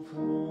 Oh.